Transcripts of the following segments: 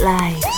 life.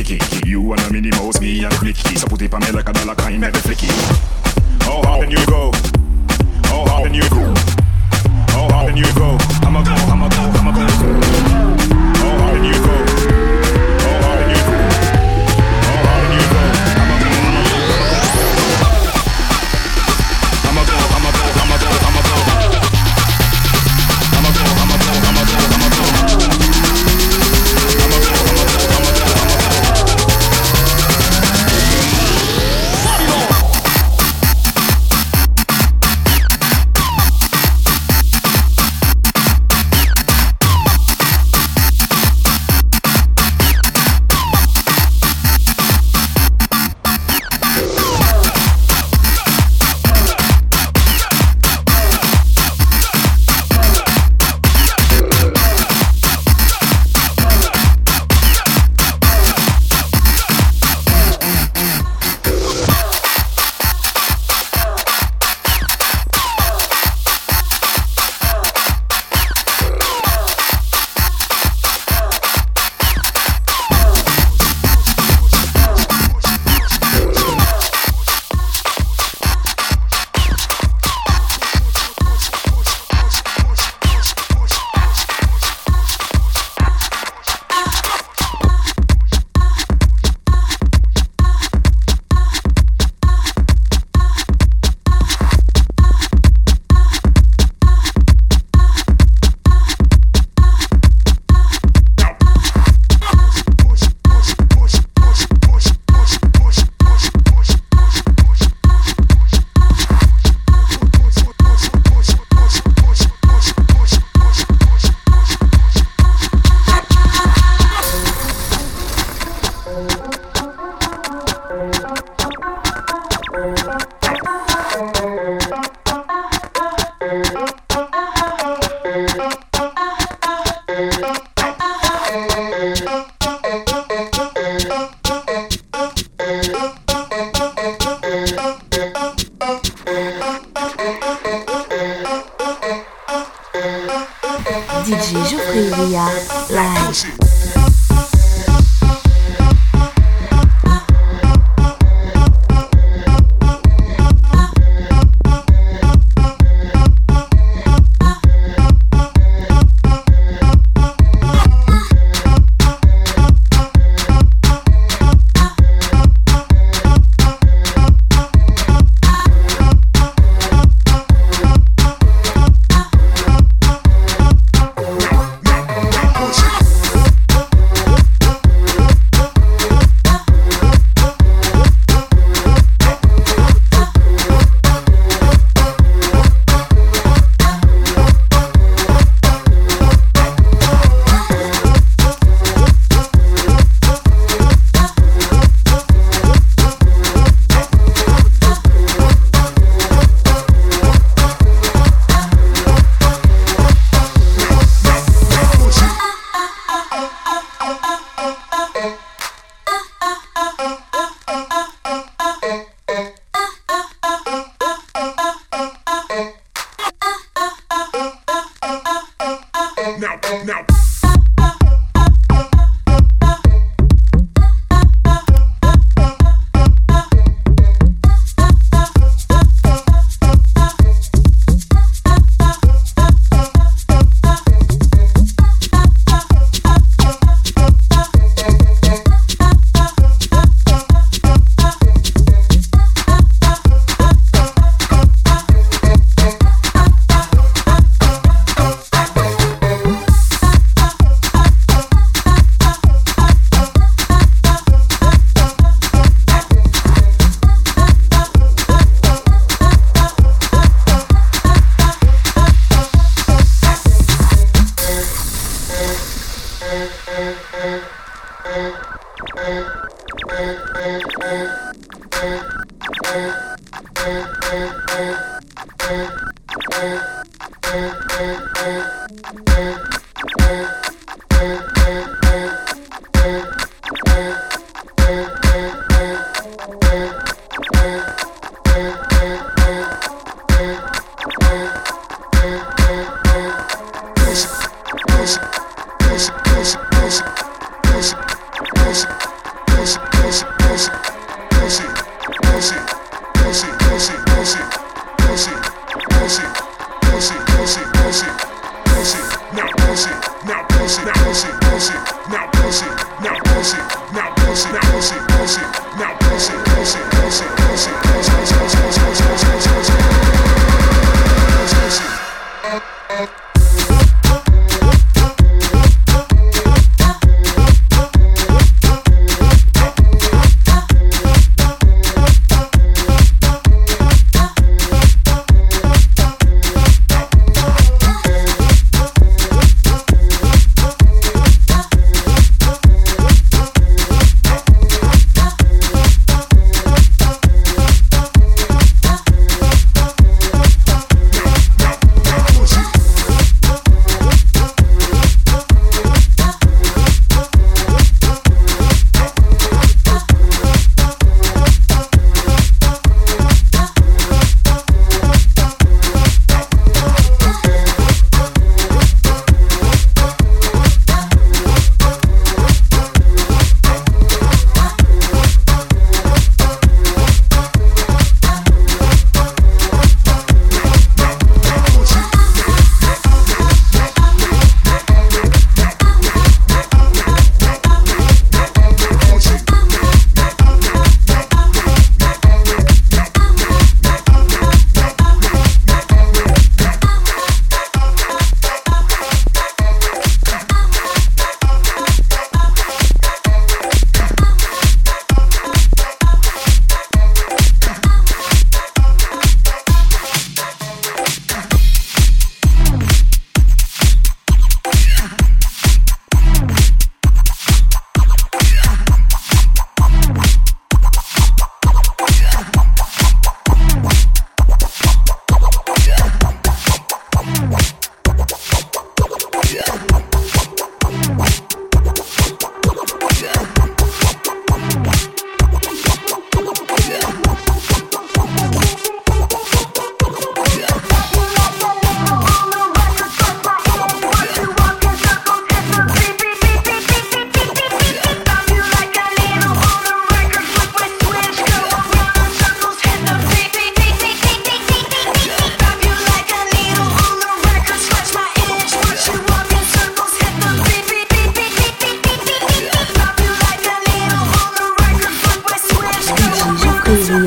Mexique.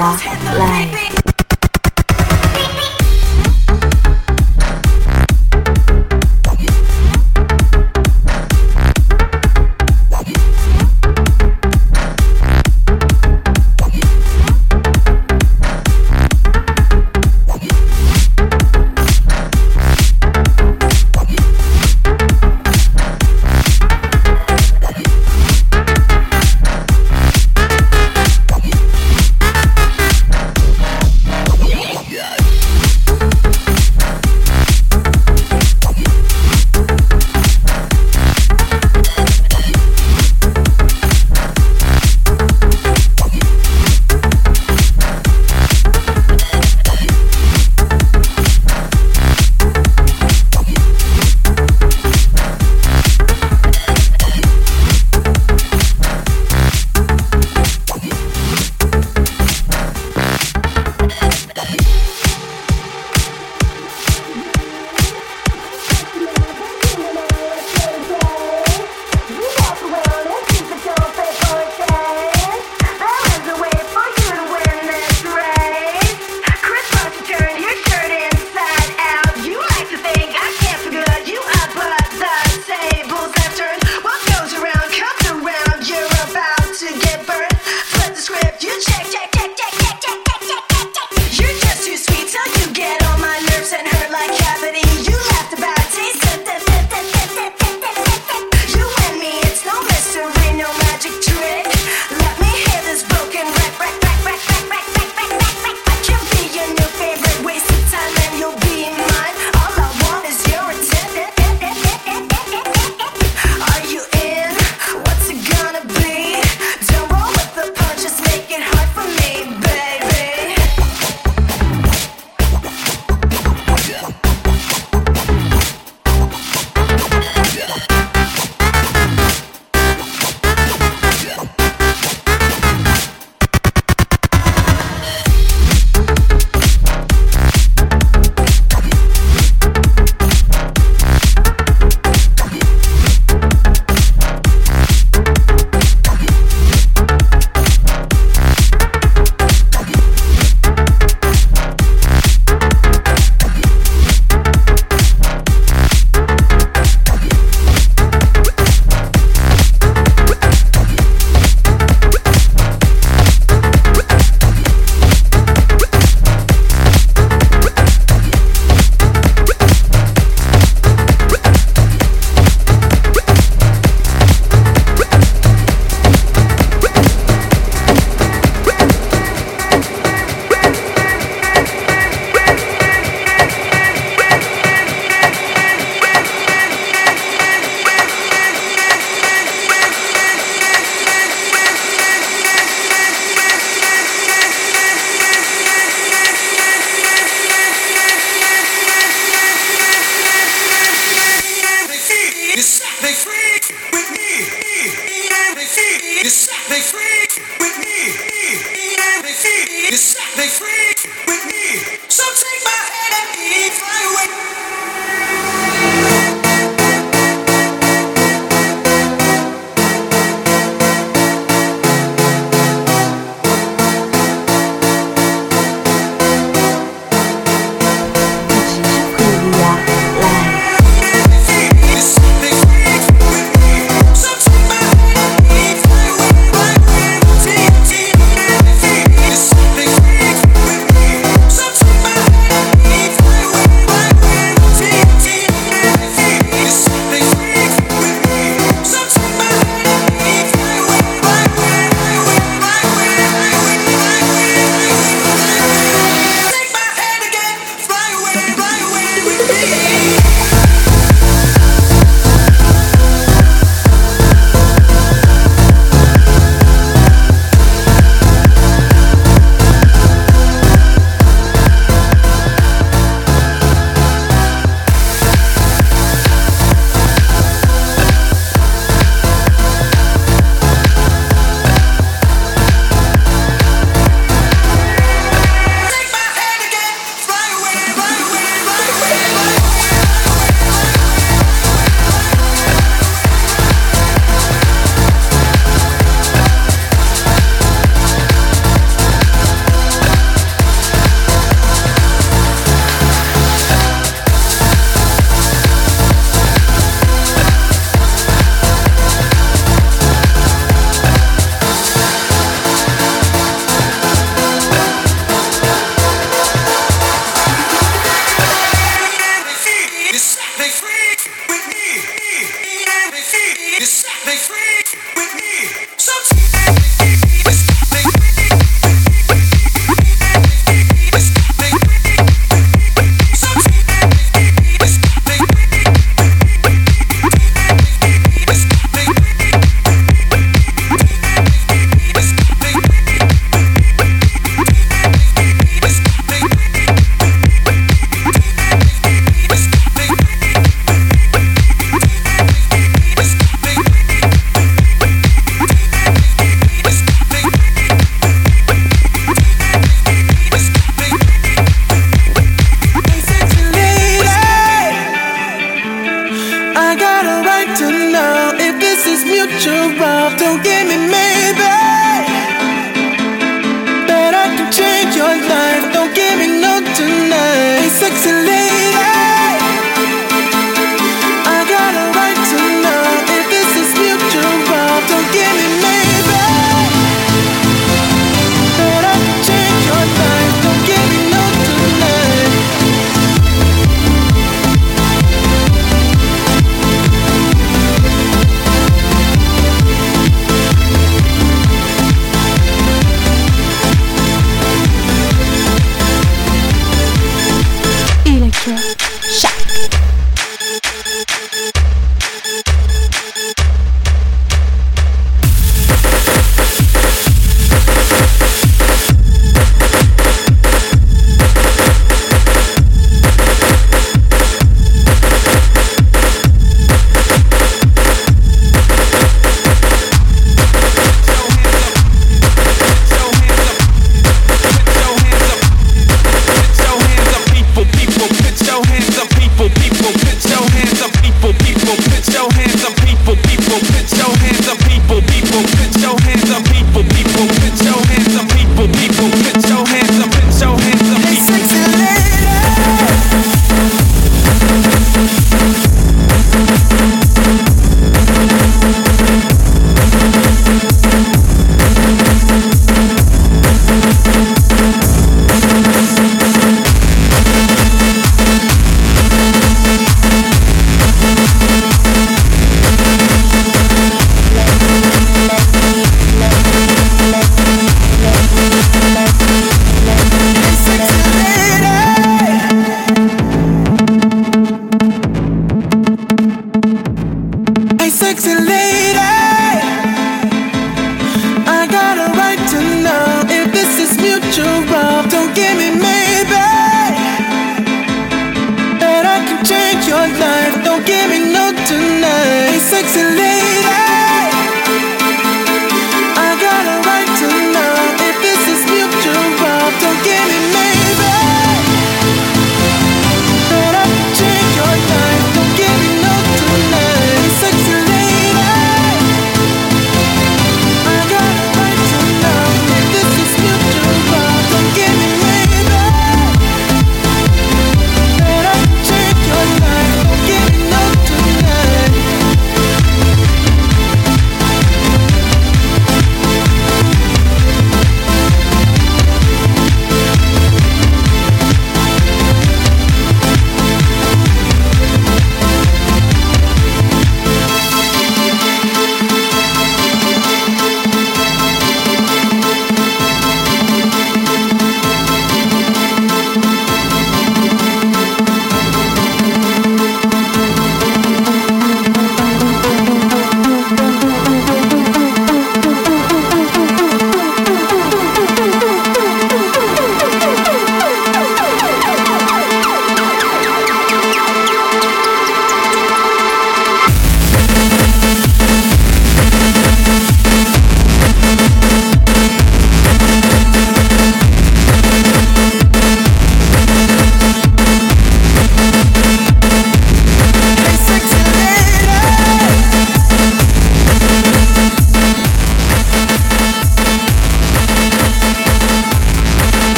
来。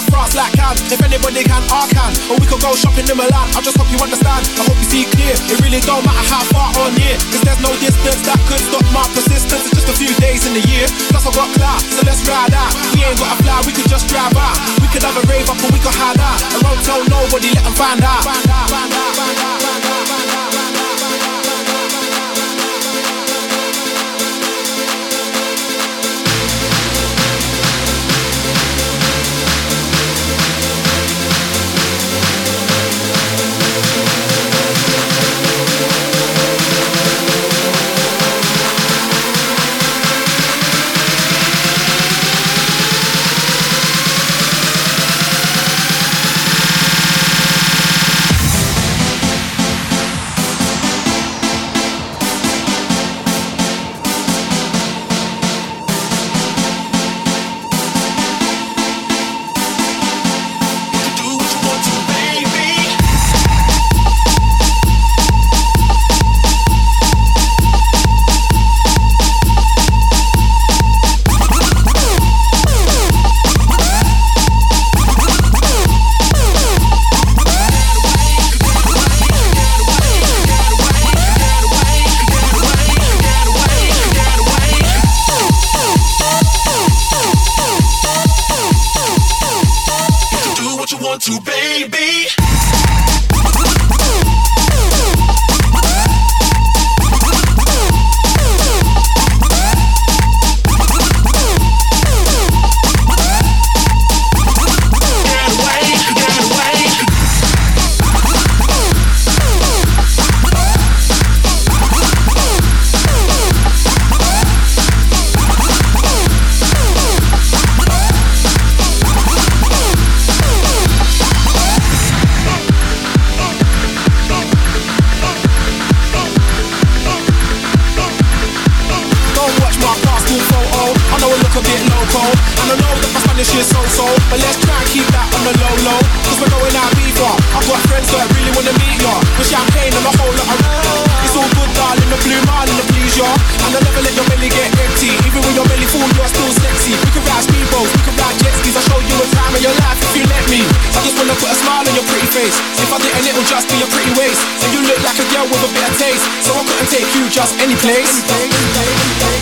South France like Cannes. If anybody can, I can. Or we could go shopping in Milan. I just hope you understand. I hope you see clear. It really don't matter how far on near, cause there's no distance that could stop my persistence. It's just a few days in the year. Plus I got clout, so let's ride out. We ain't gotta fly, we could just drive out. We could have a rave up or we could hide out. And won't tell nobody, let them find out. Find out, find out, find out, find out, find out. shit so so. But let's try and keep that on the low low. Cause we're going out beaver. I've got friends that really wanna meet ya. With champagne and a whole lot of It's all good, darling. The blue marlin, and the please ya. And I'll never let your belly get empty. Even when your belly full, you're still sexy. We can ride speedboats, we can ride jet skis. I'll show you a time in your life if you let me. I just wanna put a smile on your pretty face. If I didn't, it'll just be your pretty waist. And you look like a girl with a bit of taste. So I couldn't take you just any place. Any place, any place, any place.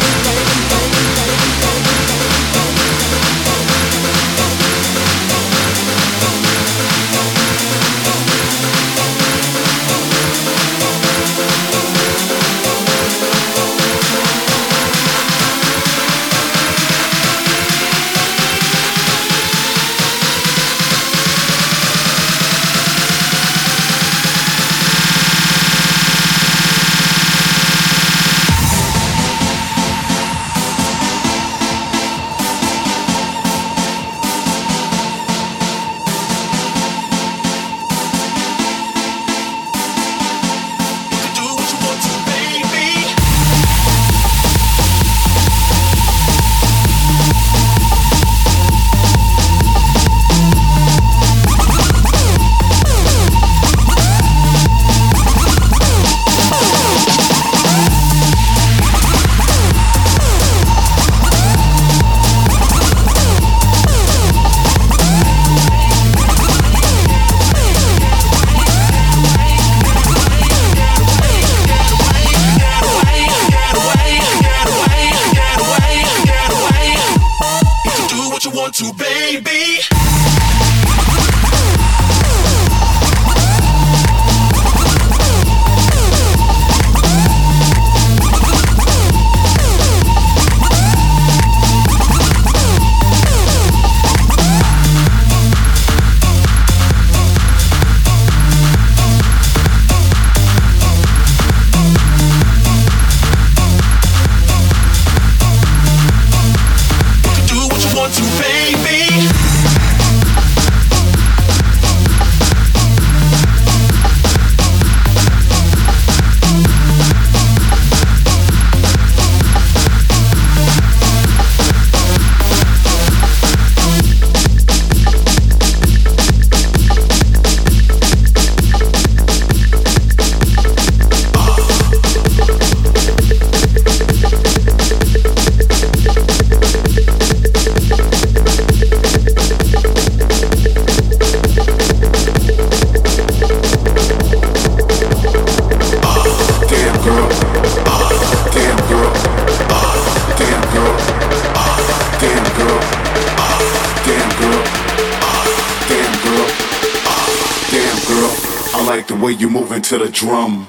Way you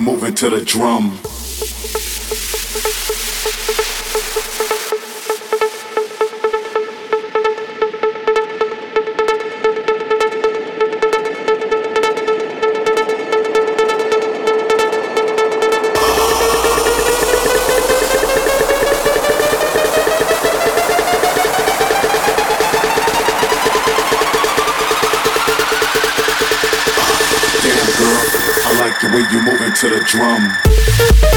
moving to the drum. to the drum. To the drum.